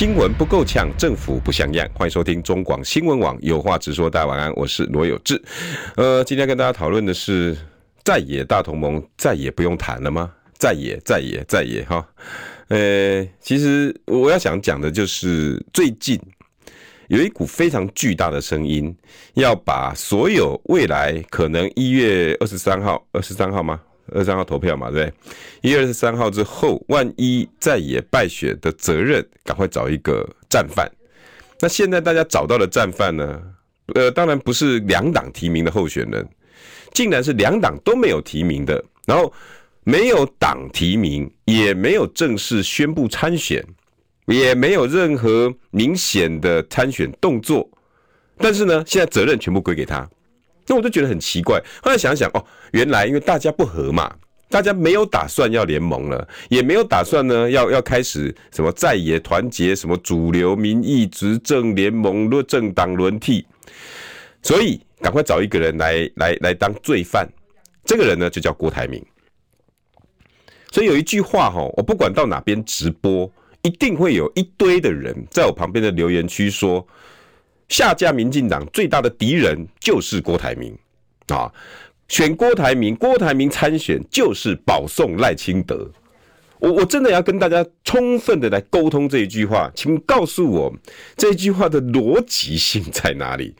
新闻不够呛，政府不像样。欢迎收听中广新闻网有话直说。大家晚安，我是罗有志。呃，今天跟大家讨论的是在野大同盟再也不用谈了吗？在野，在野，在野哈。呃，其实我要想讲的就是最近有一股非常巨大的声音，要把所有未来可能一月二十三号，二十三号吗？二三号投票嘛，对不对？一月二十三号之后，万一再也败选的责任，赶快找一个战犯。那现在大家找到的战犯呢？呃，当然不是两党提名的候选人，竟然是两党都没有提名的，然后没有党提名，也没有正式宣布参选，也没有任何明显的参选动作。但是呢，现在责任全部归给他。那我就觉得很奇怪，后来想想哦，原来因为大家不合嘛，大家没有打算要联盟了，也没有打算呢要要开始什么在野团结，什么主流民意执政联盟论政党轮替，所以赶快找一个人来来来当罪犯，这个人呢就叫郭台铭。所以有一句话哈，我不管到哪边直播，一定会有一堆的人在我旁边的留言区说。下架民进党最大的敌人就是郭台铭啊！选郭台铭，郭台铭参选就是保送赖清德。我我真的要跟大家充分的来沟通这一句话，请告诉我这句话的逻辑性在哪里？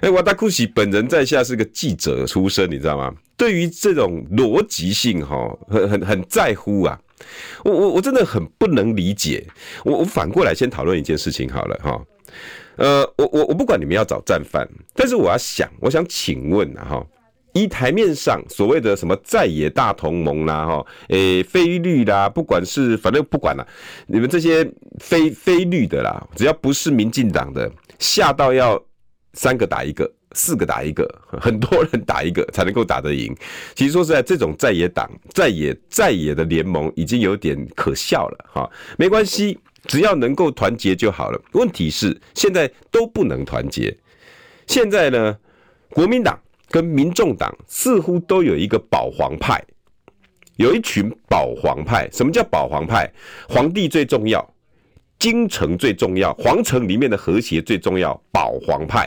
哎，瓦达库西本人在下是个记者出身，你知道吗？对于这种逻辑性哈，很很很在乎啊！我我我真的很不能理解。我我反过来先讨论一件事情好了哈。呃，我我我不管你们要找战犯，但是我要想，我想请问啊哈，依台面上所谓的什么在野大同盟啦哈，诶非绿啦，不管是反正不管了，你们这些非非绿的啦，只要不是民进党的，吓到要三个打一个，四个打一个，很多人打一个才能够打得赢。其实说实在，这种在野党、在野在野的联盟已经有点可笑了哈，没关系。只要能够团结就好了。问题是现在都不能团结。现在呢，国民党跟民众党似乎都有一个保皇派，有一群保皇派。什么叫保皇派？皇帝最重要，京城最重要，皇城里面的和谐最重要。保皇派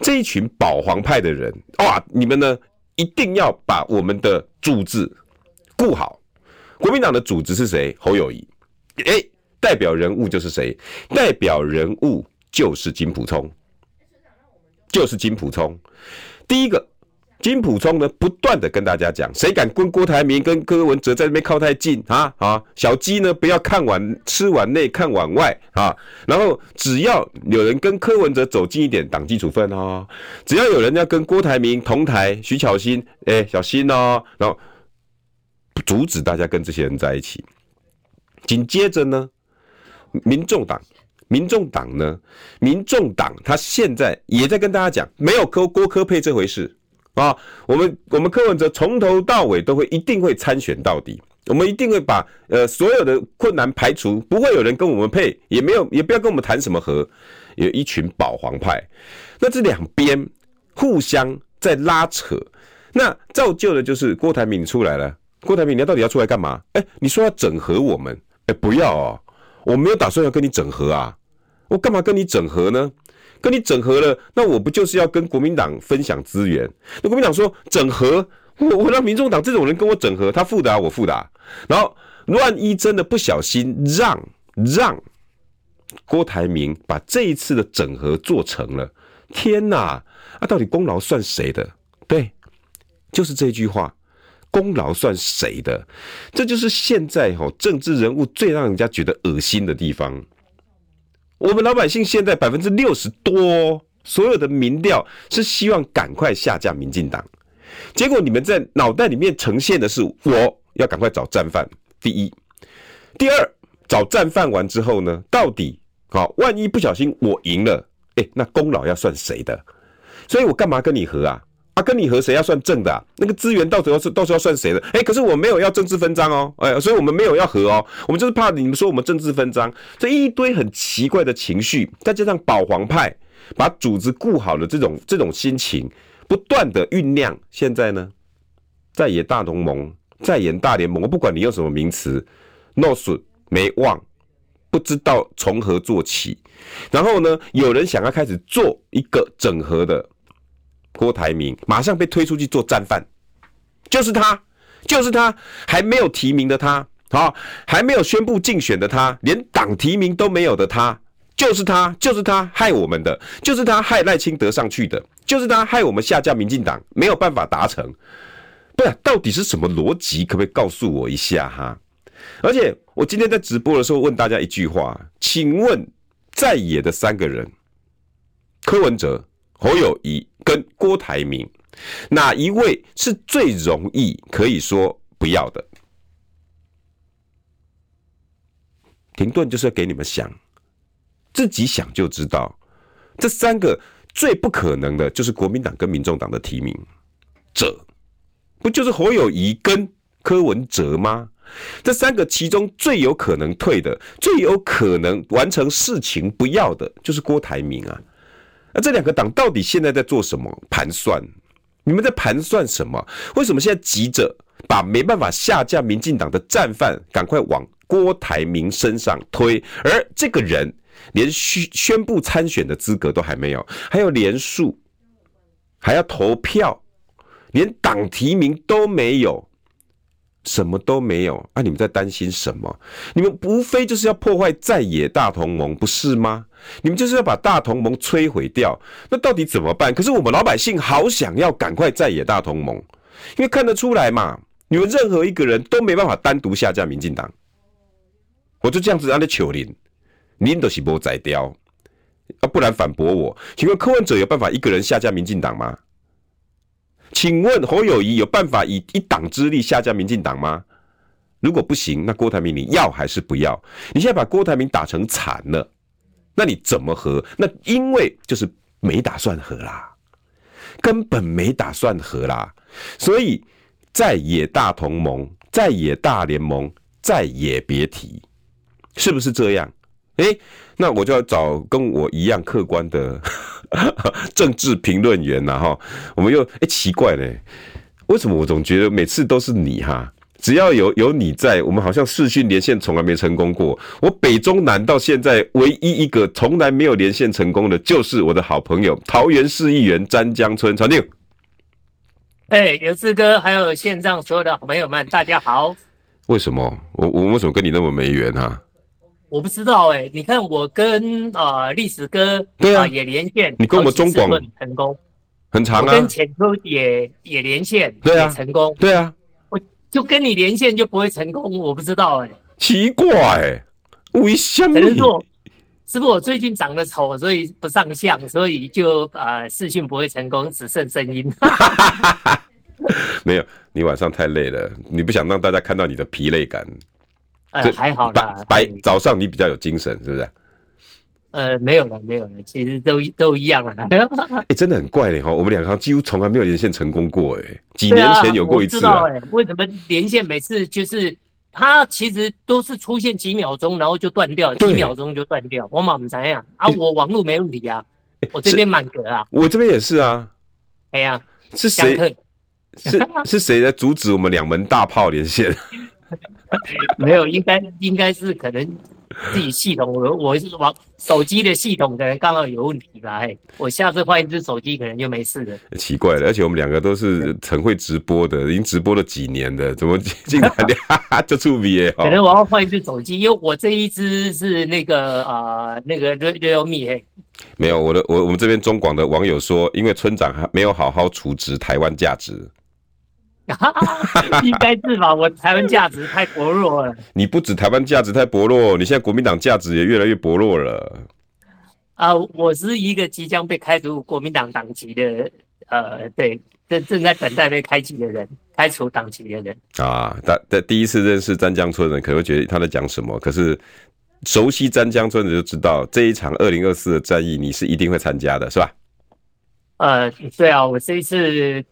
这一群保皇派的人，哇，你们呢一定要把我们的组织顾好。国民党的组织是谁？侯友谊。诶代表人物就是谁？代表人物就是金溥聪，就是金溥聪。第一个，金溥聪呢，不断的跟大家讲，谁敢跟郭台铭、跟柯文哲在那边靠太近啊啊！小鸡呢，不要看碗吃碗内，看碗外啊。然后只要有人跟柯文哲走近一点，党纪处分哦。只要有人要跟郭台铭同台，徐巧芯，哎、小心哦。然后阻止大家跟这些人在一起。紧接着呢？民众党，民众党呢？民众党他现在也在跟大家讲，没有柯郭柯配这回事啊！我们我们柯文哲从头到尾都会一定会参选到底，我们一定会把呃所有的困难排除，不会有人跟我们配，也没有也不要跟我们谈什么和，有一群保皇派，那这两边互相在拉扯，那造就的就是郭台铭出来了。郭台铭，你到底要出来干嘛？哎、你说要整合我们，哎、不要哦。我没有打算要跟你整合啊，我干嘛跟你整合呢？跟你整合了，那我不就是要跟国民党分享资源？那国民党说整合，我我让民众党这种人跟我整合，他负的啊，我负的啊。然后万一真的不小心让让郭台铭把这一次的整合做成了，天哪，啊，到底功劳算谁的？对，就是这句话。功劳算谁的？这就是现在哈政治人物最让人家觉得恶心的地方。我们老百姓现在百分之六十多，所有的民调是希望赶快下架民进党。结果你们在脑袋里面呈现的是我要赶快找战犯。第一，第二，找战犯完之后呢，到底好，万一不小心我赢了，诶，那功劳要算谁的？所以我干嘛跟你和啊？啊，跟你和谁要算正的、那个资源到时候是到时候要算谁的？哎、可是我没有要政治分赃哦，哎、所以我们没有要和哦，我们就是怕你们说我们政治分赃，这一堆很奇怪的情绪，再加上保皇派把组织顾好了这种这种心情，不断的酝酿。现在呢，在野大同盟、在野大联盟，我不管你用什么名词，诺损没忘，不知道从何做起。然后呢，有人想要开始做一个整合的。郭台铭马上被推出去做战犯，就是他，就是他，还没有提名的他，好，还没有宣布竞选的他，连党提名都没有的他，就是他，就是他害我们的，就是他害赖清德上去的，就是他害我们下架民进党没有办法达成，不是，到底是什么逻辑？可不可以告诉我一下哈？而且我今天在直播的时候问大家一句话，请问在野的三个人，柯文哲。侯友谊跟郭台铭，哪一位是最容易可以说不要的？停顿就是要给你们想，自己想就知道。这三个最不可能的，就是国民党跟民众党的提名者，不就是侯友宜跟柯文哲吗？这三个其中最有可能退的，最有可能完成事情不要的，就是郭台铭啊。那这两个党到底现在在做什么盘算？你们在盘算什么？为什么现在急着把没办法下架民进党的战犯赶快往郭台铭身上推？而这个人连宣宣布参选的资格都还没有，还要连署，还要投票，连党提名都没有。什么都没有啊！你们在担心什么？你们无非就是要破坏在野大同盟，不是吗？你们就是要把大同盟摧毁掉。那到底怎么办？可是我们老百姓好想要赶快在野大同盟，因为看得出来嘛，你们任何一个人都没办法单独下架民进党。我就这样子让你求您，您都是无宰掉啊！不然反驳我，请问柯文哲有办法一个人下架民进党吗？请问侯友宜有办法以一党之力下架民进党吗？如果不行，那郭台铭你要还是不要？你现在把郭台铭打成残了，那你怎么和？那因为就是没打算和啦，根本没打算和啦。所以在野大同盟，在野大联盟，再也别提，是不是这样？诶、欸，那我就要找跟我一样客观的 政治评论员呐哈。我们又哎、欸，奇怪嘞，为什么我总觉得每次都是你哈？只要有有你在，我们好像视讯连线从来没成功过。我北中南到现在唯一一个从来没有连线成功的，就是我的好朋友桃园市议员詹江村传令。哎，有志哥，还有线上所有的好朋友们，大家好。为什么我我为什么跟你那么没缘哈？我不知道哎、欸，你看我跟啊历史哥对啊。也连线，你跟我们中广成功。很长啊，我跟浅秋也也连线，对啊。成功，对啊，我就跟你连线就不会成功，我不知道哎、欸，奇怪，为什么？是不是我最近长得丑，所以不上相，所以就呃视讯不会成功，只剩声音。没有，你晚上太累了，你不想让大家看到你的疲累感。呃，还好啦。白早上你比较有精神，是不是？呃，没有了，没有了，其实都都一样了。哎、欸，真的很怪嘞哈，我们两个几乎从来没有连线成功过哎，几年前有过一次啊。哎、啊，为什么连线每次就是它其实都是出现几秒钟，然后就断掉，几秒钟就断掉。我妈不怎样啊？我网络没问题啊，欸、我这边满格啊，我这边也是啊。哎呀，是谁？是是谁在阻止我们两门大炮连线？没有，应该应该是可能自己系统，我我是往手机的系统可能刚好有问题吧。哎，我下次换一只手机，可能就没事了。奇怪了，而且我们两个都是很会直播的，已经直播了几年的，怎么竟然 就触笔？可能我要换一只手机，因为我这一只是那个啊、呃，那个 Realme。没有，我的我我们这边中广的网友说，因为村长还没有好好处置台湾价值。应该是吧，我台湾价值太薄弱了。你不止台湾价值太薄弱，你现在国民党价值也越来越薄弱了。啊、呃，我是一个即将被开除国民党党籍的，呃，对，正正在等待被开除的人，开除党籍的人。啊，但但第一次认识詹江村的人可能会觉得他在讲什么，可是熟悉詹江村的就知道这一场二零二四的战役，你是一定会参加的，是吧？呃，对啊，我这一次，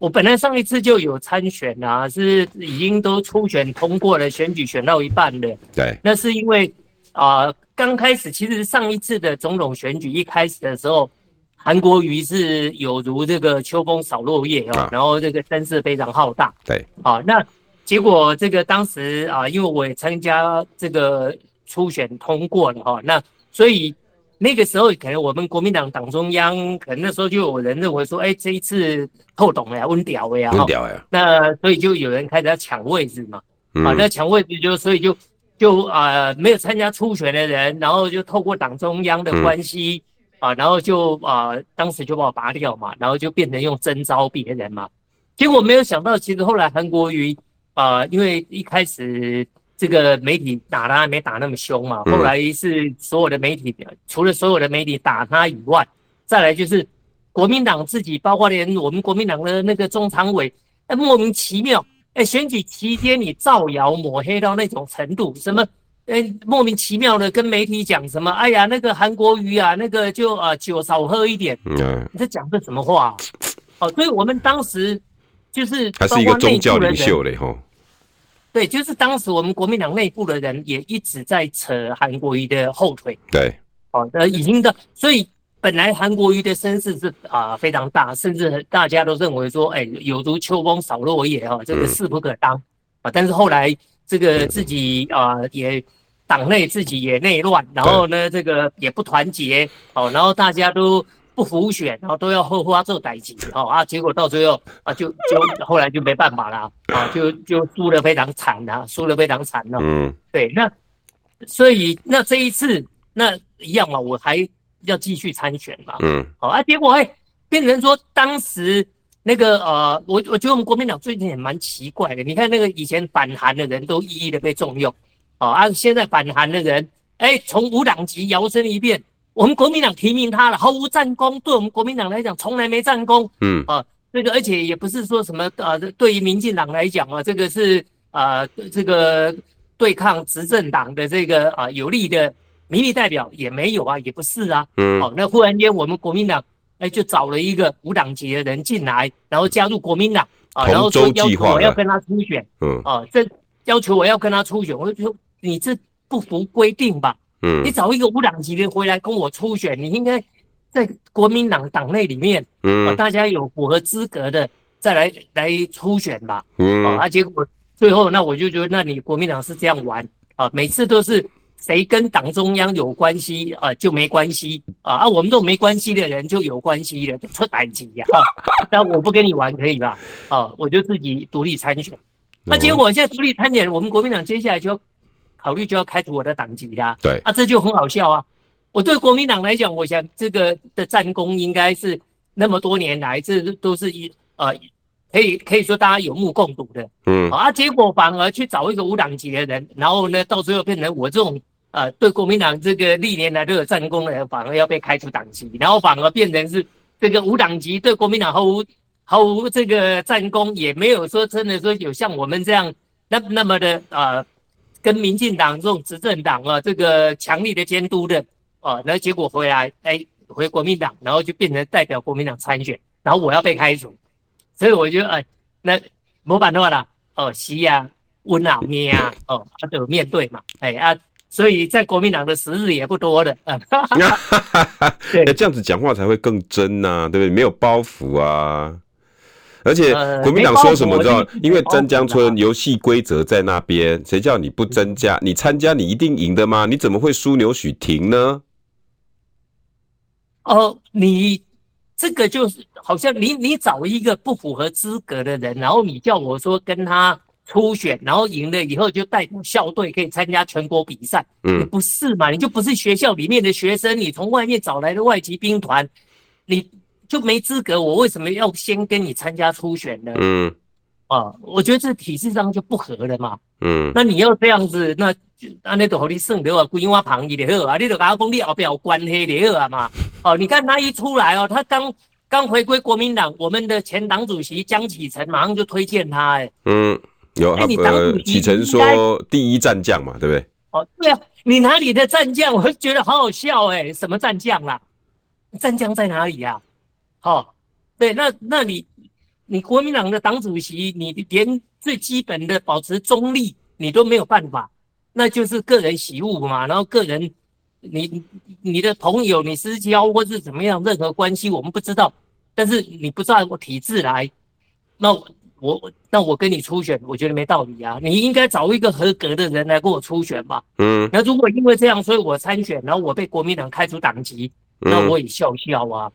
我本来上一次就有参选啊，是已经都初选通过了，选举选到一半的。对，那是因为啊，呃，刚开始其实上一次的总统选举一开始的时候，韩国瑜是有如这个秋风扫落叶啊，然后这个声势非常浩大。对，啊，那结果这个当时啊，因为我也参加这个初选通过了哈，那所以。那个时候，可能我们国民党党中央，可能那时候就有人认为说，哎，这一次透懂了呀，温屌了呀，温屌呀。那所以就有人开始要抢位置嘛，嗯、啊，那抢位置就所以就就啊、呃，没有参加初选的人，然后就透过党中央的关系、嗯、啊，然后就啊，当时就把我拔掉嘛，然后就变成用征召别人嘛。结果没有想到，其实后来韩国瑜啊，因为一开始。这个媒体打他还没打那么凶嘛，后来是所有的媒体，除了所有的媒体打他以外，再来就是国民党自己，包括连我们国民党的那个中常委，哎，莫名其妙，哎，选举期间你造谣抹黑到那种程度，什么，哎，莫名其妙的跟媒体讲什么，哎呀，那个韩国瑜啊，那个就啊酒少喝一点，嗯，你在讲这什么话？哦，所以我们当时就是他是一个宗教领袖嘞，吼。对，就是当时我们国民党内部的人也一直在扯韩国瑜的后腿。对，哦，呃已经的，所以本来韩国瑜的声势是啊、呃、非常大，甚至大家都认为说，哎，有如秋风扫落叶啊，这个势不可当啊。但是后来这个自己啊、呃、也党内自己也内乱，然后呢这个也不团结，哦，然后大家都。不服选，然后都要后花做代级，哦啊，结果到最后啊，就就后来就没办法了啊，就就输的非常惨啊，输得非常惨了。嗯，对，那所以那这一次那一样嘛，我还要继续参选嘛。嗯，好啊，结果哎，变成说当时那个呃，我我觉得我们国民党最近也蛮奇怪的，你看那个以前反韩的人都一一的被重用，哦啊，现在反韩的人哎，从无党籍摇身一变。我们国民党提名他了，毫无战功。对我们国民党来讲，从来没战功。嗯啊，这个而且也不是说什么呃，对于民进党来讲啊，这个是啊，这个对抗执政党的这个啊有利的民意代表也没有啊，也不是啊。嗯，哦，那忽然间我们国民党哎就找了一个无党籍的人进来，然后加入国民党啊，然后说要求我要跟他初选。嗯啊，这要求我要跟他初选，我就说你这不符规定吧？嗯，你找一个无党籍的回来跟我初选，你应该在国民党党内里面，嗯，大家有符合资格的再来来初选吧。嗯，啊，结果最后那我就觉得，那你国民党是这样玩啊？每次都是谁跟党中央有关系啊就没关系啊，啊，我们这种没关系的人就有关系了，出党籍呀。那我不跟你玩可以吧？啊，我就自己独立参选。那结果现在独立参选，我们国民党接下来就。考虑就要开除我的党籍啦，对啊，这就很好笑啊！我对国民党来讲，我想这个的战功应该是那么多年来，这都是一呃，可以可以说大家有目共睹的，嗯啊，结果反而去找一个无党籍的人，然后呢，到最后变成我这种呃，对国民党这个历年来都有战功的人，反而要被开除党籍，然后反而变成是这个无党籍对国民党毫无毫无这个战功，也没有说真的说有像我们这样那那么的呃。跟民进党这种执政党啊，这个强力的监督的，哦，那结果回来，哎，回国民党，然后就变成代表国民党参选，然后我要被开除，所以我觉得，哎，那没办法啦，哦，死啊，温啊，咩啊，哦，他就面对嘛，哎啊，所以在国民党的时日也不多的，啊，对，这样子讲话才会更真呐，啊，对不对？没有包袱啊。而且国民党说什么知道？因为曾江村游戏规则在那边，谁叫你不增加？你参加你一定赢的吗？你怎么会输牛许婷呢？哦，你这个就是好像你你找一个不符合资格的人，然后你叫我说跟他初选，然后赢了以后就代表校队可以参加全国比赛。嗯，不是嘛？你就不是学校里面的学生，你从外面找来的外籍兵团，你。就没资格，我为什么要先跟你参加初选呢？嗯，啊，我觉得这体制上就不合了嘛。嗯，那你要这样子，那那那都和你算的话，规划旁一点好啊，你都跟他讲你后边有关系的好啊嘛。哦，你看他一出来哦，他刚刚回归国民党，我们的前党主席江启臣马上就推荐他，哎，嗯，有，哎，你党主席启臣说第一战将嘛，对不对？哦，对啊，你哪里的战将？我觉得好好笑，哎，什么战将啦？战将在哪里呀？好，对，那那你你国民党的党主席，你连最基本的保持中立你都没有办法，那就是个人喜恶嘛。然后个人，你你的朋友、你私交或是怎么样，任何关系我们不知道。但是你不照我体制来，那我那我跟你初选，我觉得没道理啊。你应该找一个合格的人来跟我初选吧。嗯。那如果因为这样，所以我参选，然后我被国民党开除党籍，那我也笑笑啊。嗯、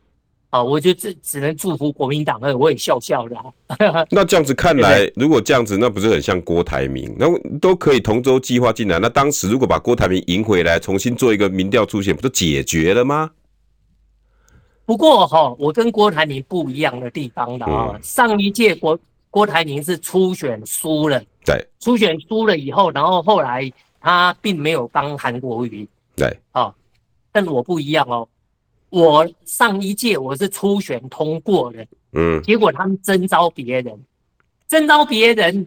啊，我就只只能祝福国民党，那我也笑笑的、啊。那这样子看来，如果这样子，那不是很像郭台铭？那都可以同舟计划进来。那当时如果把郭台铭赢回来，重新做一个民调初选，不就解决了吗？不过哈，我跟郭台铭不一样的地方的啊，上一届郭郭台铭是初选输了，对，初选输了以后，然后后来他并没有帮韩国瑜，对，啊，但我不一样哦，我上一届我是初选通过的，嗯，结果他们征召别人，征召别人，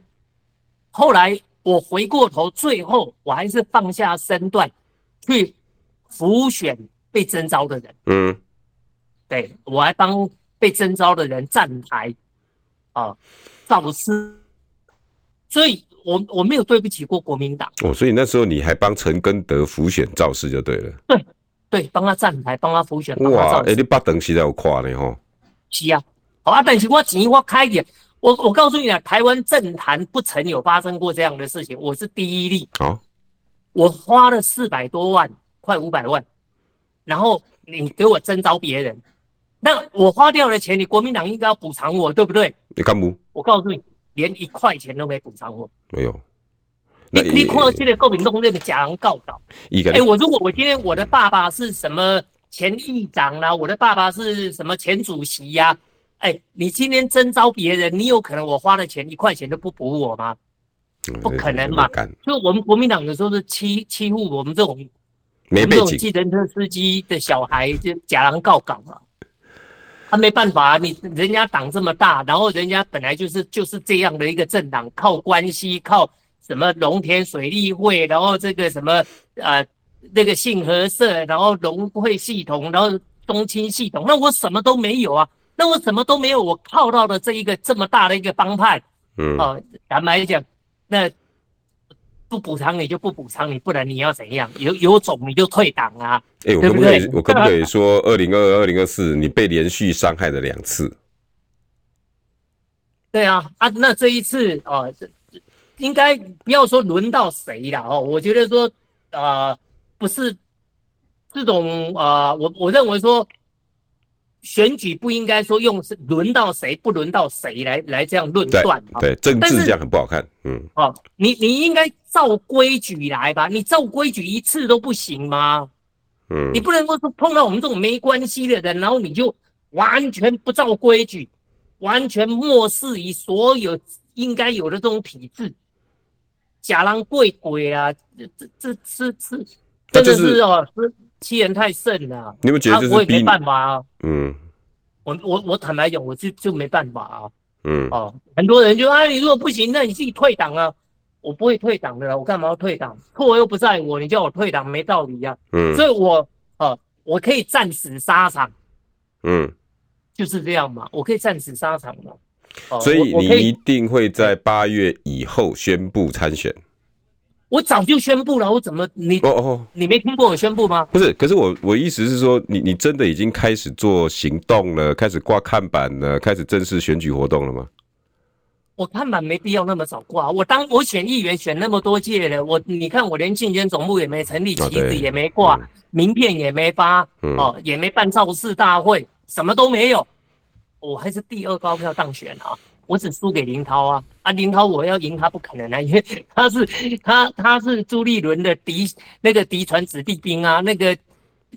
后来我回过头，最后我还是放下身段去辅选被征召的人，嗯。对，我还帮被征召的人站台，啊，造势，所以我我没有对不起过国民党。哦，所以那时候你还帮陈根德辅选造势就对了。对，对，帮他站台，帮他辅选。哇，哎，你八等实在有看呢吼。是啊，好啊，但是我钱我开点，我我告诉你啊，台湾政坛不曾有发生过这样的事情，我是第一例。哦，我花了四百多万，快五百万，然后你给我征召别人。那我花掉的钱，你国民党应该要补偿我，对不对？你干不？我告诉你，连一块钱都没补偿我。没有。你你看现在国民党那个假人告倒。哎、欸，我如果我今天我的爸爸是什么前议长啦、啊，我的爸爸是什么前主席呀、啊？哎、欸，你今天征召别人，你有可能我花的钱一块钱都不补我吗？不可能嘛。所以我们国民党有时候是欺欺负我们这种没这种计程车司机的小孩，就假人告岗嘛。他没办法啊，你人家党这么大，然后人家本来就是就是这样的一个政党，靠关系，靠什么农田水利会，然后这个什么呃那个信和社，然后农会系统，然后冬青系统，那我什么都没有啊，那我什么都没有，我靠到了这一个这么大的一个帮派，嗯，哦，坦白讲，那。不补偿你就不补偿你，不然你要怎样？有有种你就退党啊！哎、欸，我可不可以？我可不可以说，二零二二、二零二四，你被连续伤害了两次？对啊，啊，那这一次哦，这应该不要说轮到谁了哦。我觉得说啊、呃，不是这种啊、呃，我我认为说。选举不应该说用是轮到谁不轮到谁来来这样论断，对，政治这样很不好看，嗯，哦，你你应该照规矩来吧，你照规矩一次都不行吗？嗯，你不能够说碰到我们这种没关系的人，然后你就完全不照规矩，完全漠视于所有应该有的这种体制，假狼贵鬼啊，这这这是是真的是哦是。欺人太甚了，你们觉得这是、啊、我也没办法啊。嗯，我我我坦白讲，我就就没办法啊。嗯，哦，很多人就啊，你如果不行，那你自己退党啊。我不会退党的啦，我干嘛要退党？错又不在我，你叫我退党没道理呀、啊。嗯，所以我哦，我可以战死沙场。嗯，就是这样嘛，我可以战死沙场嘛。哦、所以你一定会在八月以后宣布参选。我早就宣布了，我怎么你哦哦，你没听过我宣布吗？不是，可是我我意思是说，你你真的已经开始做行动了，开始挂看板了，开始正式选举活动了吗？我看板没必要那么早挂，我当我选议员选那么多届了，我你看我连竞选总部也没成立，旗子也没挂，名片也没发，嗯、哦，也没办造势大会，什么都没有，我还是第二高票当选啊。我只输给林涛啊啊！林涛我要赢他不可能啊，因为 他是他他是朱立伦的嫡那个嫡传子弟兵啊，那个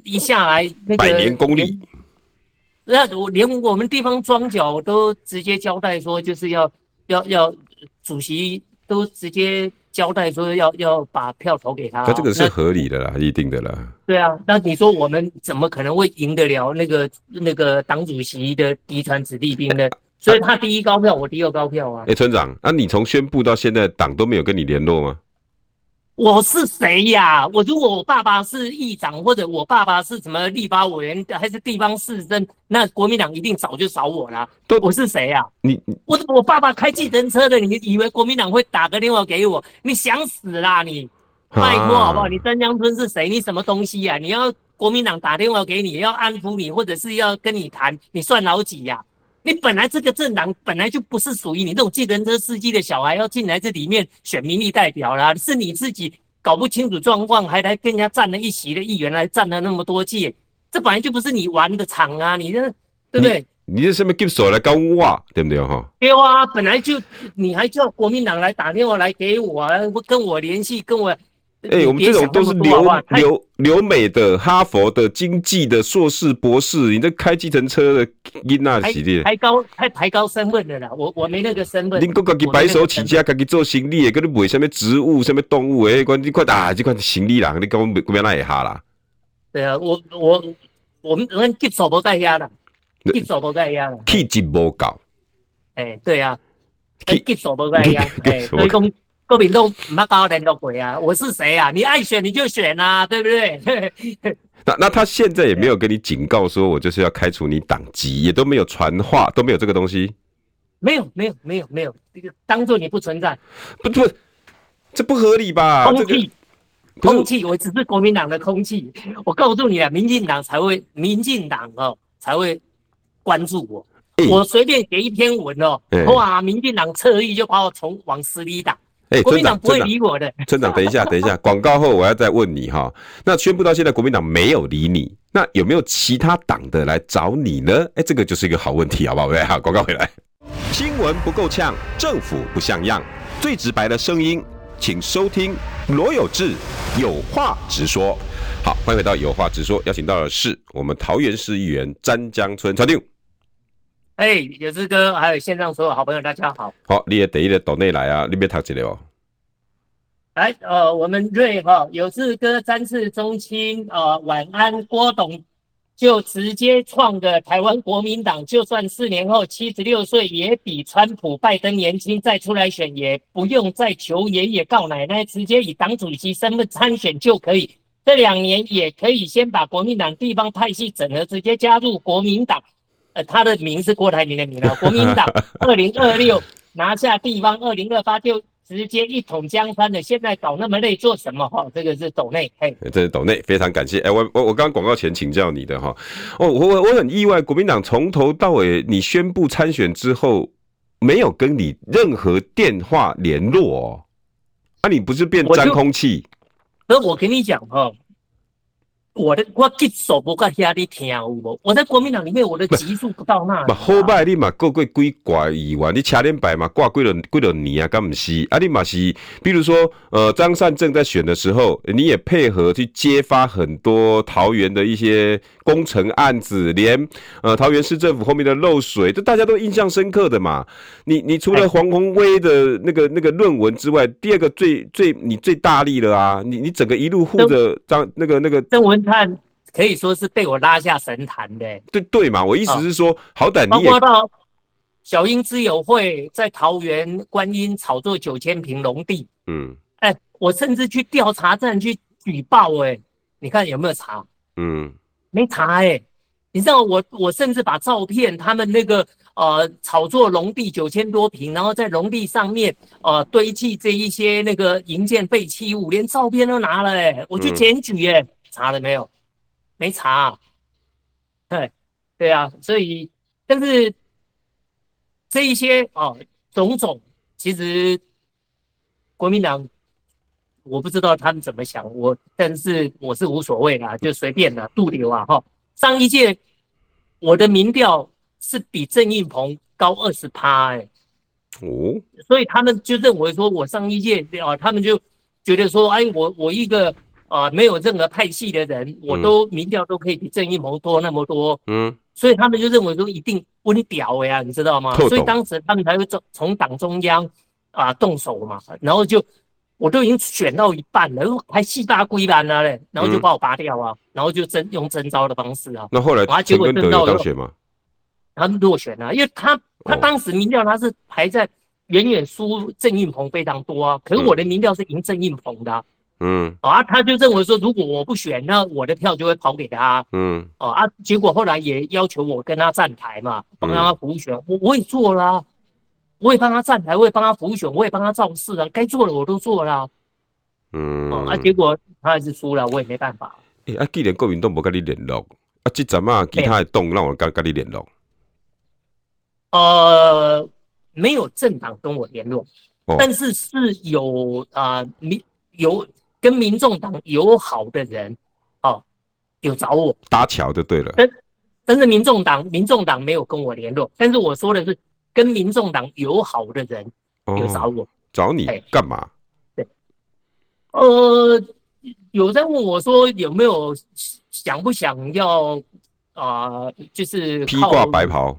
一下来那个百年功力，那我连我们地方庄脚都直接交代说，就是要要要主席都直接交代说要要把票投给他，他这个是合理的啦，一定的啦。对啊，那你说我们怎么可能会赢得了那个那个党主席的嫡传子弟兵呢？所以他第一高票，我第二高票啊！哎，村长，那你从宣布到现在，党都没有跟你联络吗？我是谁呀？我如果我爸爸是议长，或者我爸爸是什么立法委员，还是地方市政，那国民党一定早就找我了。对，我是谁呀？你我我爸爸开计程车的，你以为国民党会打个电话给我？你想死啦你！拜托好不好？你三江村是谁？你什么东西呀？你要国民党打电话给你，要安抚你，或者是要跟你谈，你算老几呀？你本来这个政党本来就不是属于你这种计程车司机的小孩，要进来这里面选民意代表啦，是你自己搞不清楚状况，还来跟人家占了一席的议员来占了那么多届，这本来就不是你玩的场啊！你这对不对？你这什么给手来搞我，对不对哈？对啊，本来就你还叫国民党来打电话来给我，跟我联系，跟我。哎、欸，我们这种都是留留留美的、哈佛的、经济的硕士、博士，你这开计程车的，因那系列，抬高太抬高身份的啦，我我没那个身份。你搁自己白手起家，自己做行李的，跟你买什么植物、什么动物诶？关你快打，这块行李啦，你跟我们国民党也哈啦。对啊，我我我们我们技术不在家啦，技术不在家啦，气质不够。哎，对啊，技术不在家，哎，所以讲。国民都唔要搞联络会啊！我是谁啊？你爱选你就选啊，对不对？那那他现在也没有跟你警告说，我就是要开除你党籍，也都没有传话，都没有这个东西。没有，没有，没有，没有，这个当做你不存在。不不，这不合理吧？空气，这个、空气，我只是国民党的空气。我告诉你啊，民进党才会，民进党哦才会关注我。欸、我随便写一篇文哦，欸、哇，民进党侧翼就把我从往死里打。哎，国民党不会理我的。村长，等一下，等一下，广告后我要再问你哈。那宣布到现在，国民党没有理你，那有没有其他党的来找你呢？哎，这个就是一个好问题，好不好？喂，好，广告回来。新闻不够呛，政府不像样，最直白的声音，请收听罗有志有话直说。好，欢迎回到有话直说，邀请到的是我们桃园市议员詹江村村长。哎，有志哥，还有线上所有好朋友，大家好。好，你也第一个岛内来啊，你别读这个哦。来，呃，我们瑞哈有志哥三次中青，呃，晚安，郭董就直接创个台湾国民党，就算四年后七十六岁，也比川普、拜登年轻，再出来选也不用再求爷爷告奶奶，直接以党主席身份参选就可以。这两年也可以先把国民党地方派系整合，直接加入国民党。呃，他的名是郭台铭的名啊，国民党二零二六拿下地方，二零二八就直接一统江山的。现在搞那么累做什么？哈，这个是斗内，嘿，这是斗内，非常感谢。哎、欸，我我我刚刚广告前请教你的哈，哦，我我我很意外，国民党从头到尾，你宣布参选之后，没有跟你任何电话联络哦，啊，你不是变沾空气？那我跟你讲哈。我的我技术不够压力听有无？我在国民党里面，我的级数不到那。好歹你嘛过过几挂议员，你车轮摆嘛挂几轮几轮年啊？敢毋是？啊，你嘛是，比如说，呃，张善政在选的时候，你也配合去揭发很多桃园的一些工程案子，连呃桃园市政府后面的漏水，这大家都印象深刻的嘛。你你除了黄宏威的那个那个论文之外，第二个最最你最大力了啊！你你整个一路护着张那个那个郑文。灿，可以说是被我拉下神坛的。对对嘛，我意思是说，哦、好歹你也包括到小英之友会在桃园观音炒作九千平农地。嗯，哎、欸，我甚至去调查站去举报，哎，你看有没有查？嗯，没查哎、欸。你知道我我甚至把照片，他们那个呃炒作农地九千多平，然后在农地上面呃堆积这一些那个营建废弃物，连照片都拿了哎、欸，我去检举哎。嗯查了没有？没查、啊。对，对啊，所以，但是这一些啊，种种，其实国民党，我不知道他们怎么想，我，但是我是无所谓啦，就随便啦，度流啊哈。上一届我的民调是比郑运鹏高二十趴哎，哦，所以他们就认为说我上一届啊，他们就觉得说，哎，我我一个。啊、呃，没有任何派系的人，我都民调都可以比郑运鹏多那么多，嗯，所以他们就认为说一定温屌呀，你知道吗？所以当时他们才会从从党中央啊、呃、动手嘛，然后就我都已经选到一半了，还四大归班了嘞，然后就把我拔掉啊，嗯、然后就征用征召的方式啊。那后来陈根德有当选吗？他落选了，因为他他当时民调他是排在远远输郑运鹏非常多啊，可是我的民调是赢郑运鹏的、啊。嗯，啊，他就认为说，如果我不选，那我的票就会跑给他。嗯，哦啊，结果后来也要求我跟他站台嘛，帮他补选，我我也做了、啊，我也帮他站台，我也帮他辅选，我也帮他造势啊，该做的我都做了。嗯，啊，结果他还是输了，我也没办法。诶、欸，啊，既然国民党不跟你联络，啊，这阵啊，其他的党让我跟跟你联络。呃，没有政党跟我联络，哦、但是是有啊民、呃、有跟民众党友好的人，哦，有找我搭桥就对了。但但是民众党民众党没有跟我联络，但是我说的是跟民众党友好的人有找我，哦、找你干嘛？对，呃。有在问我说有没有想不想要啊、呃？就是披挂白袍。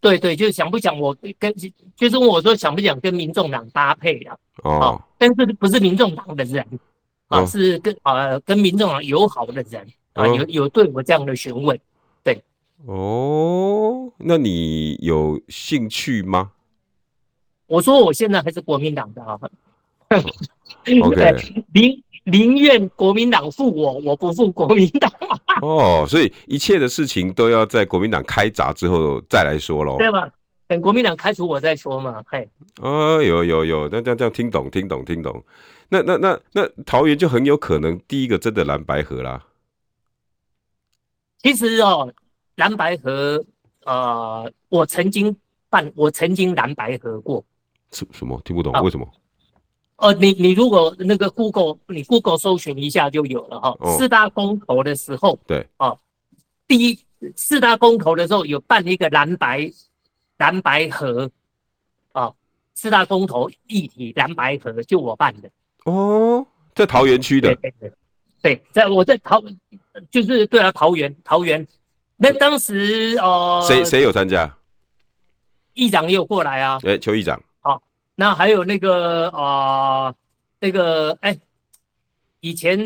对对，就是想不想我跟就是问我说想不想跟民众党搭配啊？哦，但是不是民众党的人啊，哦、是跟呃跟民众党友好的人啊，有有对我这样的询问。对。哦，那你有兴趣吗？我说我现在还是国民党的啊。OK。宁愿国民党负我，我不负国民党。哦，所以一切的事情都要在国民党开闸之后再来说喽。对吧？等国民党开除我再说嘛。嘿。哦，有有有，那这样这样听懂听懂听懂。那那那那桃园就很有可能第一个真的蓝白河啦。其实哦，蓝白河，呃，我曾经办，我曾经蓝白河过。什什么？听不懂？为什么？哦，你你如果那个 Google，你 Google 搜寻一下就有了哈。哦、四大公投的时候，对，哦，第一四大公投的时候有办一个蓝白蓝白合，哦，四大公投议题蓝白河就我办的。哦，在桃园区的。对对对，对，在我在桃，就是对啊，桃园桃园。那当时哦，谁谁有参加？议长也有过来啊。哎，邱议长。好那还有那个啊、呃，那个哎、欸，以前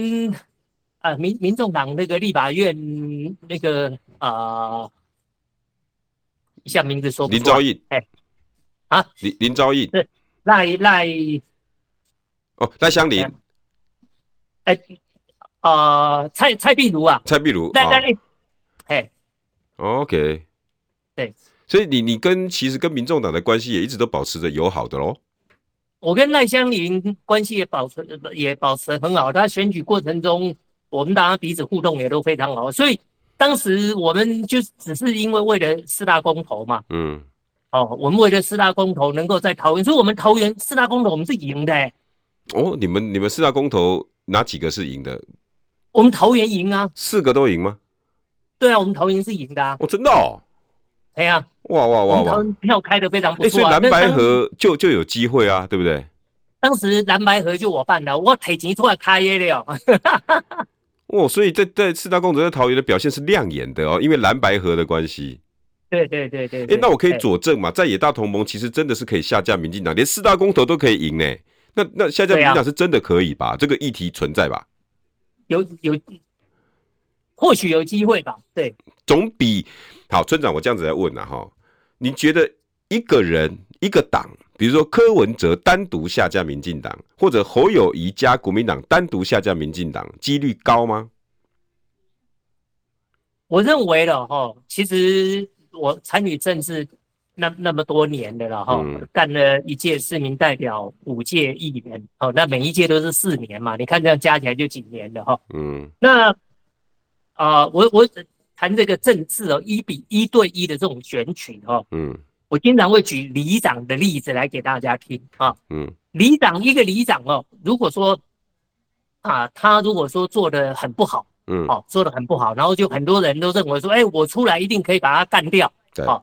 啊、呃，民民众党那个立法院那个啊、呃，一下名字说不出。林昭义，哎、欸，啊，林林昭义是赖赖哦，赖香林，哎、欸，啊、呃，蔡蔡壁如啊，蔡壁如，赖赖，哎，OK，对。所以你你跟其实跟民众党的关系也一直都保持着友好的喽。我跟赖香林关系也保持也保持很好，他选举过程中我们大家彼此互动也都非常好，所以当时我们就只是因为为了四大公投嘛，嗯，哦，我们为了四大公投能够在桃园，所以我们桃园四大公投我们是赢的、欸。哦，你们你们四大公投哪几个是赢的？我们桃园赢啊，四个都赢吗？对啊，我们桃园是赢的啊。哦，真的哦。哎呀，哇哇哇哇！票开的非常不错、啊，所以蓝白河就就有机会啊，对不对？当时蓝白河就我办的，我提前出来开业了。哦，所以在在四大公投在桃园的表现是亮眼的哦，因为蓝白河的关系。对对对对。哎，那我可以佐证嘛，在野大同盟其实真的是可以下架民进党，连四大公投都可以赢呢。那那下架民进党是真的可以吧？这个议题存在吧？有有，或许有机会吧？对，总比。好，村长，我这样子来问了哈，你觉得一个人一个党，比如说柯文哲单独下架民进党，或者侯友谊加国民党单独下架民进党，几率高吗？我认为了哈，其实我参与政治那那么多年的了哈，干、嗯、了一届市民代表，五届议员，哦，那每一届都是四年嘛，你看这样加起来就几年了哈。嗯，那啊、呃，我我。谈这个政治哦，一比一对一的这种选举哦，嗯，我经常会举里长的例子来给大家听啊，嗯，里长一个里长哦，如果说啊，他如果说做的很不好，嗯，哦，做的很不好，然后就很多人都认为说，哎，我出来一定可以把他干掉，对，哦，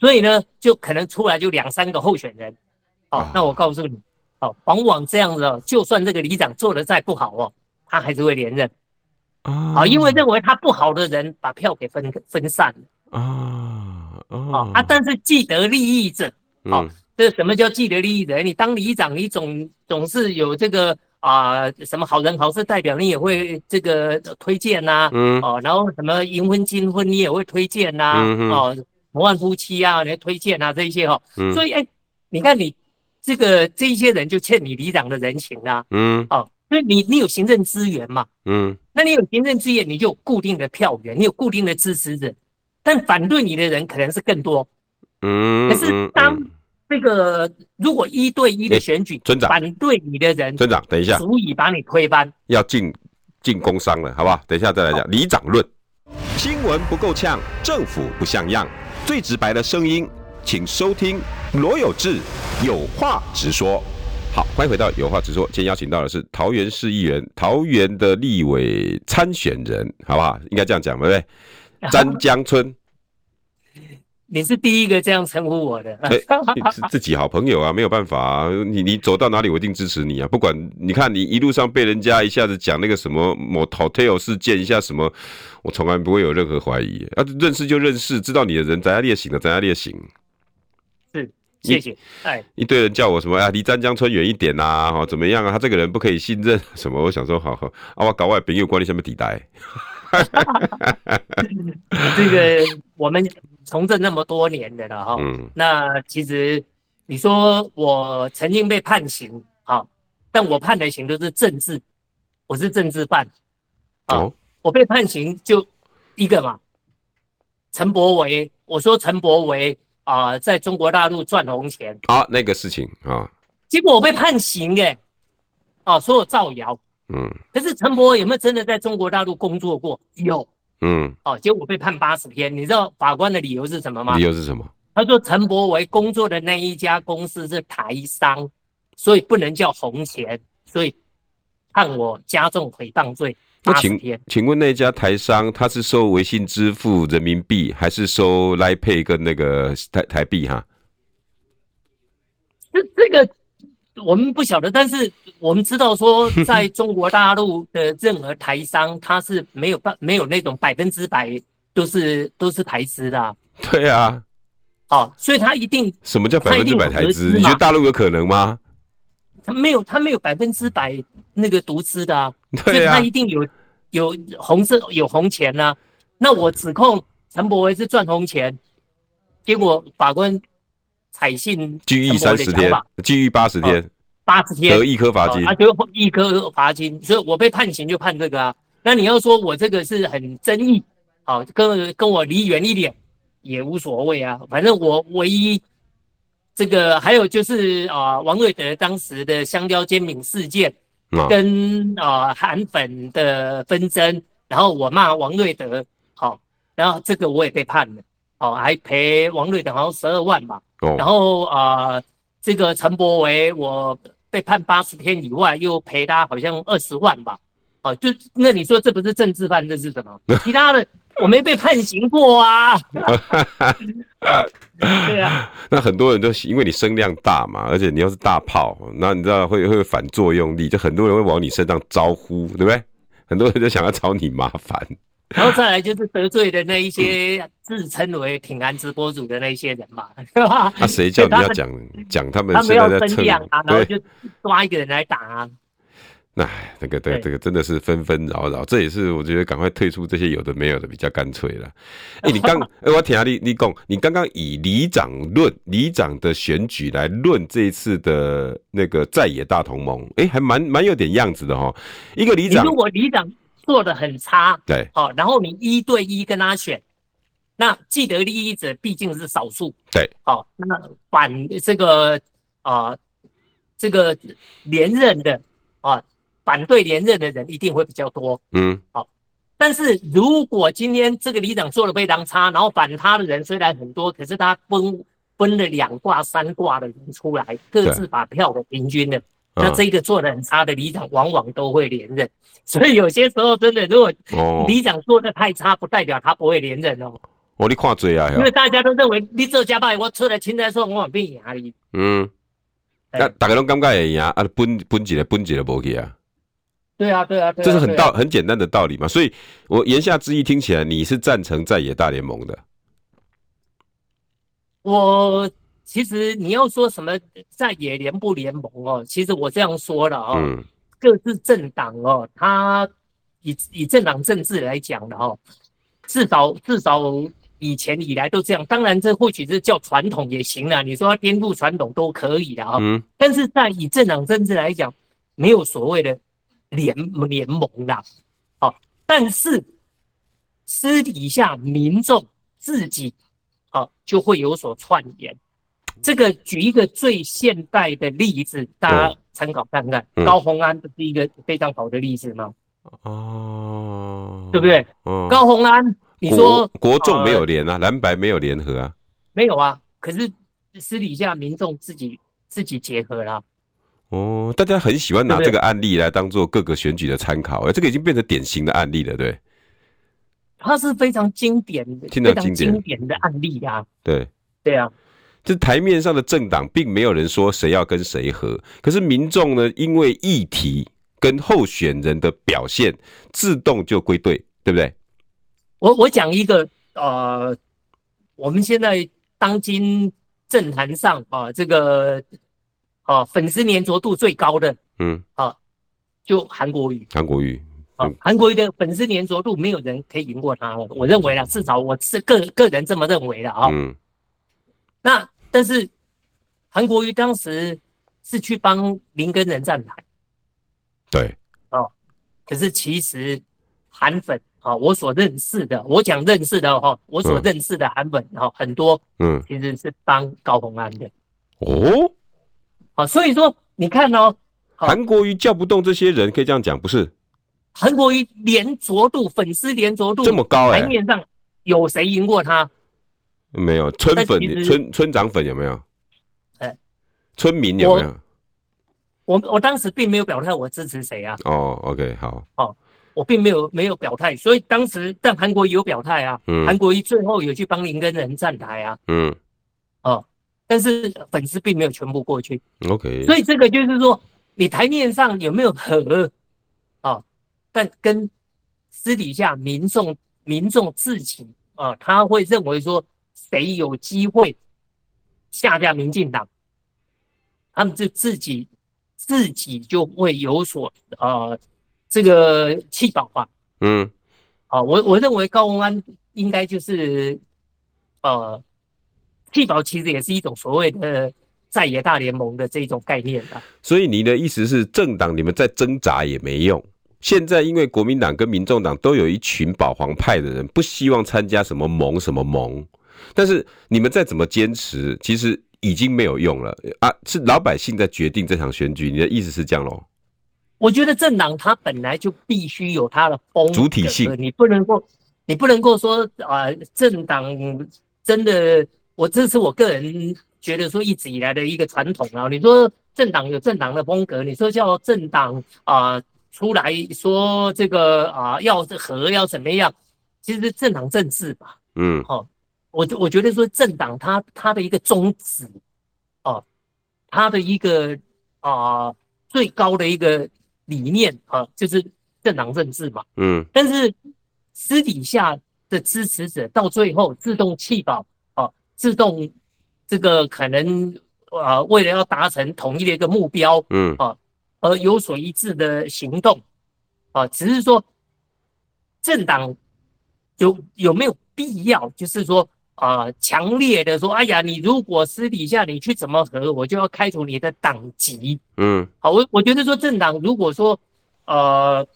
所以呢，就可能出来就两三个候选人，哦，那我告诉你，哦，往往这样子哦，就算这个里长做的再不好哦，他还是会连任。啊，因为认为他不好的人把票给分分散了。啊啊啊！但是既得利益者，好、嗯，这什么叫既得利益者？你当里长，你总总是有这个啊，什么好人好事代表，你也会这个推荐呐、啊，嗯，哦，然后什么银婚金婚，你也会推荐呐、啊，嗯、哼。哦，模范夫妻啊，你推荐啊，这一些哈，所以哎，你看你这个这一些人就欠你里长的人情啊，嗯，哦。所以你你有行政资源嘛？嗯，那你有行政资源，你就有固定的票源，你有固定的支持者，但反对你的人可能是更多。嗯，可是当这个如果一对一的选举，村长反对你的人，村长，等一下，足以把你推翻。要进进工商了，好不好？等一下再来讲里长论。新闻不够呛，政府不像样，最直白的声音，请收听罗有志有话直说。好，欢迎回到有话直说。今天邀请到的是桃园市议员、桃园的立委参选人，好不好？应该这样讲，对不对？詹江村。你是第一个这样称呼我的，欸、自己好朋友啊，没有办法啊。你你走到哪里，我一定支持你啊。不管你看你一路上被人家一下子讲那个什么某 hotel 事件一下什么，我从来不会有任何怀疑啊。认识就认识，知道你的人在哪列行的，在哪列行。是，谢谢。哎，一堆人叫我什么啊，离詹江村远一点啊，哦，怎么样啊？他这个人不可以信任 什么？我想说，好好啊，我搞外朋友关你什么底带？这个我们。从政那么多年的了哈，嗯，那其实你说我曾经被判刑，好，但我判的刑都是政治，我是政治犯，哦，我被判刑就一个嘛，陈伯维，我说陈柏惟啊，在中国大陆赚红钱，啊，那个事情啊，结果我被判刑哎，啊，说我造谣，嗯，可是陈柏惟有没有真的在中国大陆工作过？有。嗯，哦，结果我被判八十天，你知道法官的理由是什么吗？理由是什么？他说陈柏惟工作的那一家公司是台商，所以不能叫红钱，所以判我加重诽谤罪八十天。请请问那家台商他是收微信支付人民币，还是收 Line Pay 跟那个台台币？哈，这这个。我们不晓得，但是我们知道说，在中国大陆的任何台商，他是没有办没有那种百分之百都是都是台资的、啊。对啊，哦，所以他一定什么叫百分之百台资？你觉得大陆有可能吗？他没有，他没有百分之百那个独资的啊，对啊，所以他一定有有红色有红钱呐、啊。那我指控陈柏惟是赚红钱，结果法官。采信拘役三十天，拘役八十天，八十天得一颗罚金，他就一颗罚金，所以我被判刑就判这个啊。那你要说我这个是很争议，好，跟跟我离远一点也无所谓啊。反正我唯一这个还有就是啊，王瑞德当时的香蕉煎饼事件，跟啊韩粉的纷争，然后我骂王瑞德，好，然后这个我也被判了，哦，还赔王瑞德好像十二万吧。然后啊、呃，这个陈柏维我被判八十天以外，又赔他好像二十万吧？哦，就那你说这不是政治犯，这是什么？其他的我没被判刑过啊。对啊，那很多人都因为你声量大嘛，而且你又是大炮，那你知道会会反作用力，就很多人会往你身上招呼，对不对？很多人就想要找你麻烦。然后再来就是得罪的那一些自称为挺蓝直播主的那一些人嘛，对吧？那谁叫你要讲讲他们？他们要分量啊，然后就抓一个人来打啊。哎，那个对这个真的是纷纷扰扰，这也是我觉得赶快退出这些有的没有的比较干脆了。哎，你刚哎，我听下你你讲，你刚刚以里长论里长的选举来论这一次的那个在野大同盟，哎，还蛮蛮有点样子的哈。一个里长，如果里长。做的很差，对，好，然后你一对一跟他选，那既得利益者毕竟是少数，对，好，那反这个啊、呃，这个连任的啊，反对连任的人一定会比较多，嗯，好，但是如果今天这个里长做的非常差，然后反他的人虽然很多，可是他分分了两挂三挂的人出来，各自把票给平均了。那这个做的很差的里长，往往都会连任，所以有些时候真的，如果里长做的太差，不代表他不会连任哦。哦，你看嘴啊！因为大家都认为你做家败，我出来青菜说我往变赢你。嗯，那大家都感觉会赢啊，分分几个分几个无去啊。对啊，对啊，这是很道很简单的道理嘛。所以我言下之意听起来，你是赞成在野大联盟的。我。其实你要说什么在野联不联盟哦，其实我这样说了哦，嗯、各自政党哦，他以以政党政治来讲的哦，至少至少以前以来都这样。当然，这或许是叫传统也行了。你说要颠覆传统都可以的啊。嗯。但是在以政党政治来讲，没有所谓的联联盟啦。好，但是私底下民众自己啊就会有所串联。这个举一个最现代的例子，大家参考看看，嗯、高宏安不是一个非常好的例子吗？哦，对不对？哦、高宏安，你说国众没有联啊，呃、蓝白没有联合啊？没有啊，可是私底下民众自己自己结合了。哦，大家很喜欢拿这个案例来当做各个选举的参考，哎，这个已经变成典型的案例了，对？它是非常经典的、非常经典的案例啊。对，对啊。这台面上的政党并没有人说谁要跟谁合，可是民众呢，因为议题跟候选人的表现，自动就归队，对不对？我我讲一个呃，我们现在当今政坛上啊，这个啊粉丝粘着度最高的，嗯。啊，就韩国瑜。韩国瑜，啊，韩国瑜的粉丝粘着度没有人可以赢过他了，我认为啦，至少我是个个人这么认为的啊。嗯，那。但是韩国瑜当时是去帮林根人站台，对，哦，可是其实韩粉啊，我所认识的，我讲认识的哈，我所认识的韩粉哈，很多，嗯，其实是帮高虹安的，哦，啊，所以说你看哦，韩国瑜叫不动这些人，可以这样讲，不是？韩国瑜连着度，粉丝连着度这么高，哎，台面上有谁赢过他？没有村粉，村村长粉有没有？哎，村民有没有？我我当时并没有表态，我支持谁啊？哦，OK，好。哦，我并没有没有表态，所以当时但韩国瑜有表态啊。嗯。韩国瑜最后有去帮林根仁站台啊。嗯。哦，但是粉丝并没有全部过去。OK。所以这个就是说，你台面上有没有和？啊，但跟私底下民众民众自己啊，他会认为说。谁有机会下架民进党，他们就自己自己就会有所呃这个气保化。嗯，啊，我我认为高文安应该就是呃弃保，其实也是一种所谓的在野大联盟的这种概念的。所以你的意思是，政党你们再挣扎也没用。现在因为国民党跟民众党都有一群保皇派的人，不希望参加什么盟什么盟。但是你们再怎么坚持，其实已经没有用了啊！是老百姓在决定这场选举，你的意思是这样喽？我觉得政党它本来就必须有它的风格，主体性，你不能够，你不能够说啊、呃，政党真的，我这是我个人觉得说一直以来的一个传统啊。你说政党有政党的风格，你说叫政党啊、呃、出来说这个啊、呃、要和要怎么样？其实政党政治吧，嗯，好。我我觉得说政党它它的一个宗旨，哦，它的一个啊最高的一个理念啊，就是政党政治嘛。嗯。但是私底下的支持者到最后自动弃保，啊，自动这个可能啊为了要达成统一的一个目标，嗯啊，而有所一致的行动，啊，只是说政党有有没有必要，就是说。啊，强烈的说，哎呀，你如果私底下你去怎么和，我就要开除你的党籍。嗯，好，我我觉得说政党如果说，呃，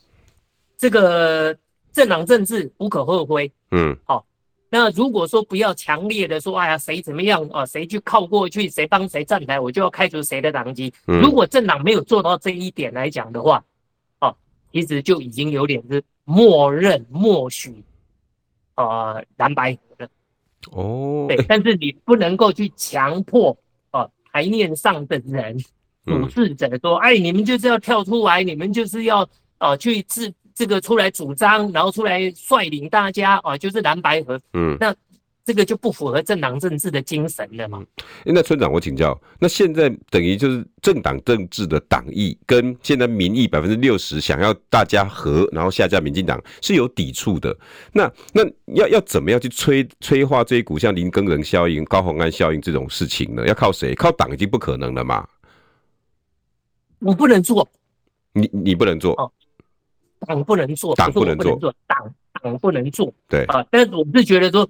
这个政党政治无可厚非。嗯，好，那如果说不要强烈的说，哎呀，谁怎么样啊，谁去靠过去，谁帮谁站台，我就要开除谁的党籍。嗯，如果政党没有做到这一点来讲的话，啊，其实就已经有点是默认默许，呃，蓝白。哦，对，但是你不能够去强迫哦、呃，台面上的人主事者说，哎，你们就是要跳出来，你们就是要啊、呃、去自这个出来主张，然后出来率领大家啊、呃，就是蓝白合，嗯，那。这个就不符合政党政治的精神了嘛？那村长，我请教，那现在等于就是政党政治的党意跟现在民意百分之六十想要大家和，然后下架民进党是有抵触的。那那要要怎么样去催催化这一股像林耕人效应、高虹安效应这种事情呢？要靠谁？靠党已经不可能了嘛？我不能做，你你不能做，党不能做，党不能做，党党不能做，对啊。但是我是觉得说。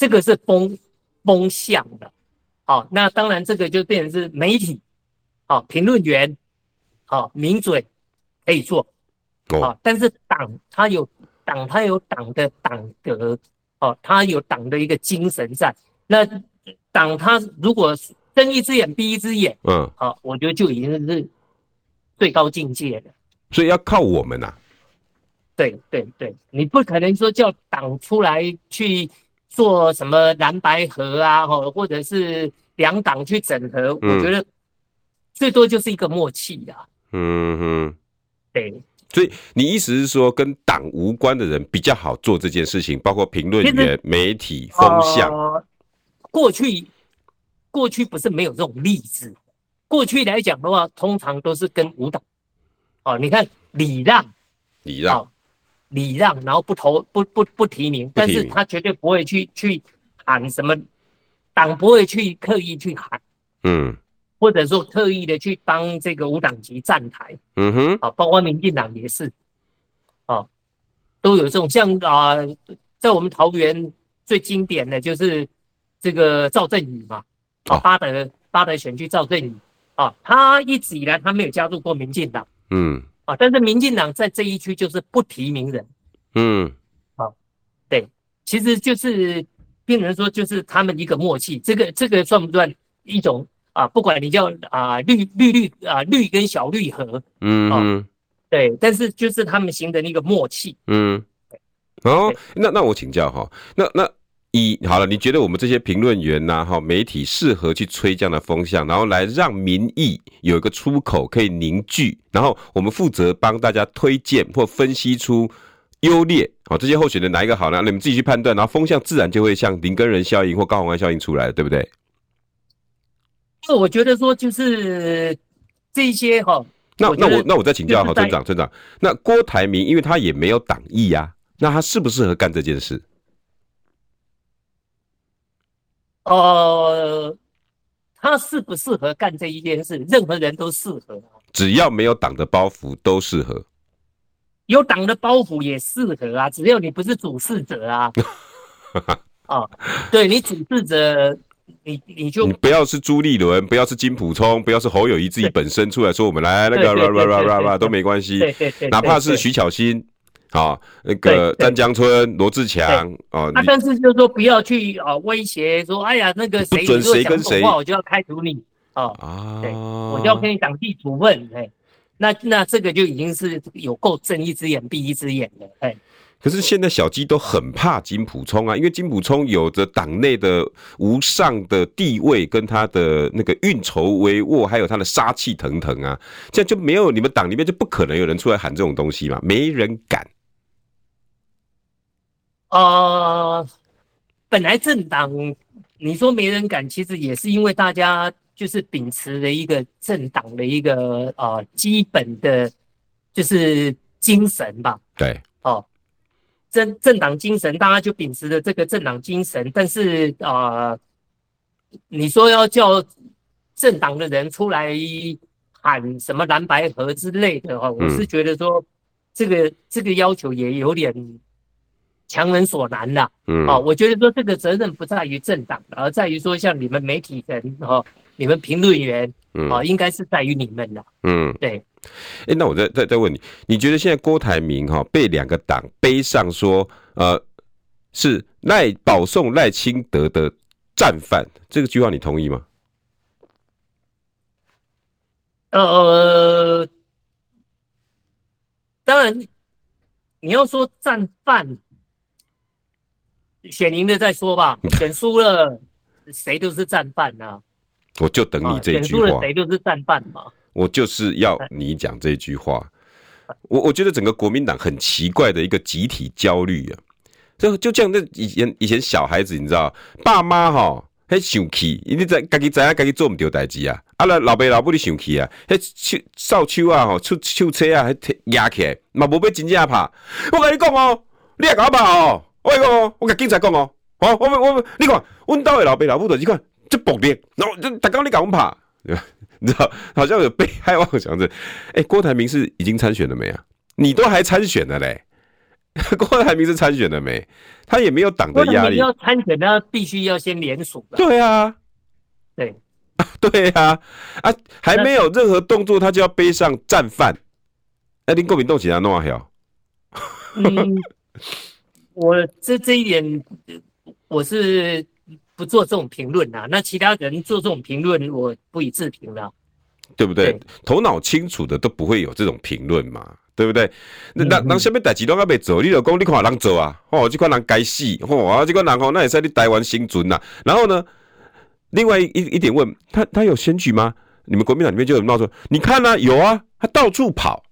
这个是风风向的，好，那当然这个就变成是媒体，好，评论员，好，名嘴可以做，哦，啊、但是党它有党，它有党的党格，哦，它有党的一个精神在。那党它如果睁一只眼闭一只眼，嗯，好、啊，我觉得就已经是最高境界了。所以要靠我们呐、啊。对对对，你不可能说叫党出来去做什么蓝白合啊，或或者是两党去整合，嗯、我觉得最多就是一个默契呀、啊。嗯哼，对。所以你意思是说，跟党无关的人比较好做这件事情，包括评论员、媒体、风向。呃、过去过去不是没有这种例子，过去来讲的话，通常都是跟无党。哦，你看礼让，礼让。哦礼让，然后不投不不不提名，但是他绝对不会去去喊什么，党不会去刻意去喊，嗯，或者说特意的去帮这个无党籍站台，嗯哼，啊，包括民进党也是，啊，都有这种像啊，在我们桃园最经典的就是这个赵正宇嘛，啊，巴德巴德选区赵正宇，啊，他一直以来他没有加入过民进党，嗯。啊，但是民进党在这一区就是不提名人，嗯，好，对，其实就是变成说就是他们一个默契，这个这个算不算一种啊？不管你叫啊绿绿绿啊绿跟小绿合，嗯，嗯，对，但是就是他们形成一个默契，嗯，哦，那那我请教哈，那那。一好了，你觉得我们这些评论员呐，哈，媒体适合去吹这样的风向，然后来让民意有一个出口可以凝聚，然后我们负责帮大家推荐或分析出优劣，好，这些候选人哪一个好呢？你们自己去判断，然后风向自然就会像林根人效应或高洪安效应出来，对不对？那我觉得说就是这些哈，那那我那我再请教哈，村长村长，那郭台铭因为他也没有党意呀，那他适不适合干这件事？呃，他适不适合干这一件事？任何人都适合，只要没有党的包袱都适合。有党的包袱也适合啊，只要你不是主事者啊。哦，对你主事者，你你就你不要是朱立伦，不要是金普聪，不要是侯友谊自己本身出来说我们来那个啦啦啦啦啦都没关系，哪怕是徐巧芯。啊，那个丹江村、罗志强啊，那但是就是说不要去啊威胁说，哎呀那个谁准谁跟谁，我就要开除你啊，对，我就要跟你党纪处分，哎，那那这个就已经是有够睁一只眼闭一只眼了，哎。可是现在小鸡都很怕金普聪啊，因为金普聪有着党内的无上的地位，跟他的那个运筹帷幄，还有他的杀气腾腾啊，这样就没有你们党里面就不可能有人出来喊这种东西嘛，没人敢。呃，本来政党你说没人敢，其实也是因为大家就是秉持了一个政党的一个呃基本的，就是精神吧。对，哦，政政党精神，大家就秉持着这个政党精神。但是啊、呃，你说要叫政党的人出来喊什么蓝白合之类的哈，我是觉得说这个、嗯、这个要求也有点。强人所难呐，嗯，哦，我觉得说这个责任不在于政党，而在于说像你们媒体人哦，你们评论员，嗯，哦，应该是在于你们的，嗯，对。哎，那我再再再问你，你觉得现在郭台铭哈被两个党背上说，呃，是赖保送赖清德的战犯，这个句话你同意吗？呃，当然，你要说战犯。选赢了再说吧，选输了谁都是战犯呐、啊。我就等你这一句话。选输了谁都是战犯嘛。我就是要你讲这句话。我我觉得整个国民党很奇怪的一个集体焦虑啊，就就像那以前以前小孩子，你知道，爸妈哈很生气，你在家己知啊，自己做唔对代志啊，啊来老爸老母你生气啊，迄手扫帚啊，吼，出手车啊，还压起来，嘛无要真正拍。我跟你讲哦，你也搞吧哦。我讲，我跟警察讲哦，哦，我们我们，你看，阮兜的老爸老母的，你看，这暴力，然后就大刚你敢拍，对吧？你知道，好像有被害妄想症。哎、欸，郭台铭是已经参选了没啊？你都还参选了嘞？郭台铭是参选了没？他也没有党的压力。要参选，那必须要先联署。对啊，对，对啊，啊，还没有任何动作，他就要背上战犯。哎，你国民党是安怎样？嗯，我这这一点我是不做这种评论呐。那其他人做这种评论，我不予置评了。对不对？对头脑清楚的都不会有这种评论嘛，对不对？那那那下面代志都还没做，你就讲你看人做啊，哦，这款人该死，哦，啊，这个人哦，那也是你台湾生存呐。然后呢，另外一一点问他，他有选举吗？你们国民党里面就有闹说，你看啊，有啊，他到处跑。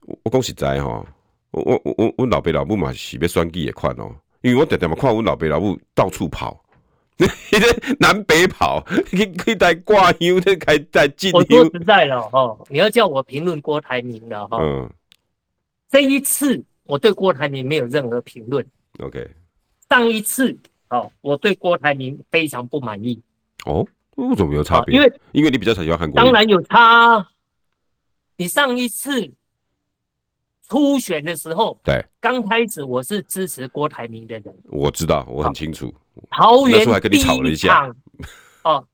我我讲实在哈，我我我我老爸老母嘛是要选举的款哦，因为我常常嘛看我老爸老母到处跑。南北跑，可以可以带挂油，可以带进。我说实在的哦，你要叫我评论郭台铭了哈。嗯。这一次我对郭台铭没有任何评论。OK。上一次哦，我对郭台铭非常不满意。哦，为什么有差别？因为因为你比较喜欢韩国。当然有差。你上一次初选的时候，对，刚开始我是支持郭台铭的人。我知道，我很清楚。桃园第一场哦，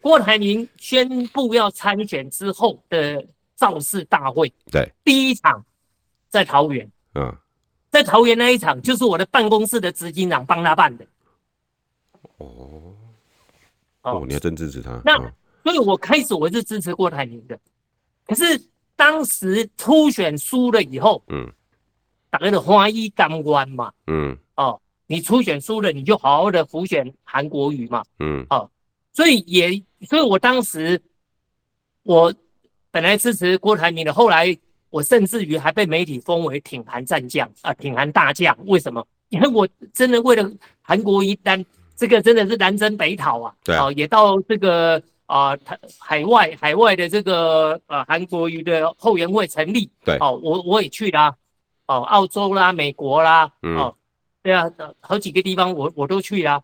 郭台铭宣布要参选之后的造势大会，对，第一场在桃园，嗯，在桃园那一场就是我的办公室的执行长帮他办的。哦，哦，你还真支持他？那所以，我开始我是支持郭台铭的，可是当时初选输了以后，嗯，大家的欢喜甘愿嘛，嗯，哦。你初选输了，你就好好的辅选韩国瑜嘛。嗯，哦，所以也，所以我当时我本来支持郭台铭的，后来我甚至于还被媒体封为挺韩战将啊，挺韩大将。为什么？因为我真的为了韩国瑜单，这个真的是南征北讨啊。对啊、哦，也到这个啊台、呃、海外海外的这个呃韩国瑜的后援会成立。对，哦，我我也去啦，哦，澳洲啦，美国啦，嗯、哦。对啊，好几个地方我我都去啦，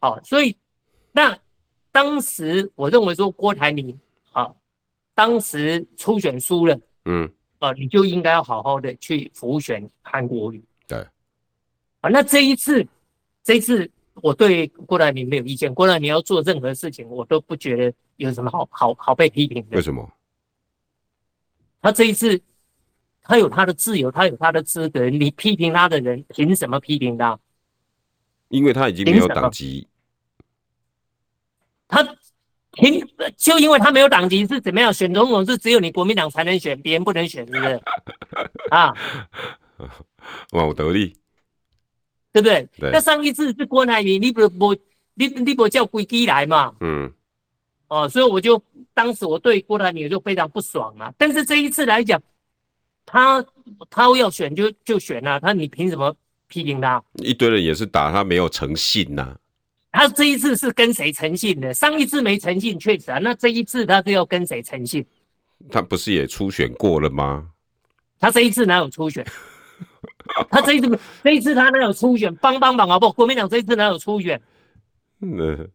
哦，所以那当时我认为说郭台铭啊，当时初选输了，嗯，啊，你就应该要好好的去辅选韩国瑜。对，啊，那这一次，这一次我对郭台铭没有意见，郭台铭要做任何事情，我都不觉得有什么好好好被批评的。为什么？他这一次。他有他的自由，他有他的资格。你批评他的人，凭什么批评他？因为他已经没有党籍。他凭就因为他没有党籍是怎么样？选总统是只有你国民党才能选，别人不能选，是不是？啊，哇，我得力，对不对？对。那上一次是郭台铭，你不不你你不叫归基来嘛？嗯。哦，所以我就当时我对郭台铭就非常不爽啊。但是这一次来讲。他他要选就就选啊，他你凭什么批评他？一堆人也是打他没有诚信呐、啊。他这一次是跟谁诚信的？上一次没诚信确实啊，那这一次他是要跟谁诚信？他不是也初选过了吗？他这一次哪有初选？他这一次这一次他哪有初选？帮帮忙啊！不，国民党这一次哪有初选？嗯。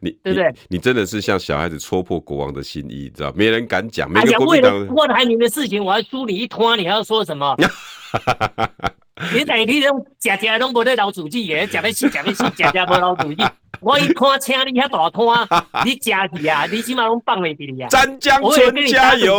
你对不对？你真的是像小孩子戳破国王的心意，知道？没人敢讲。没人国民党、哎、为了郭台铭的事情，我还输你一摊，你还要说什么？你哪天拢假假拢无得老主机耶？假的死，假的死，假假无老主机。我一看，请你遐大摊，你假去啊？你起码拢放袂记呀？湛江村加油！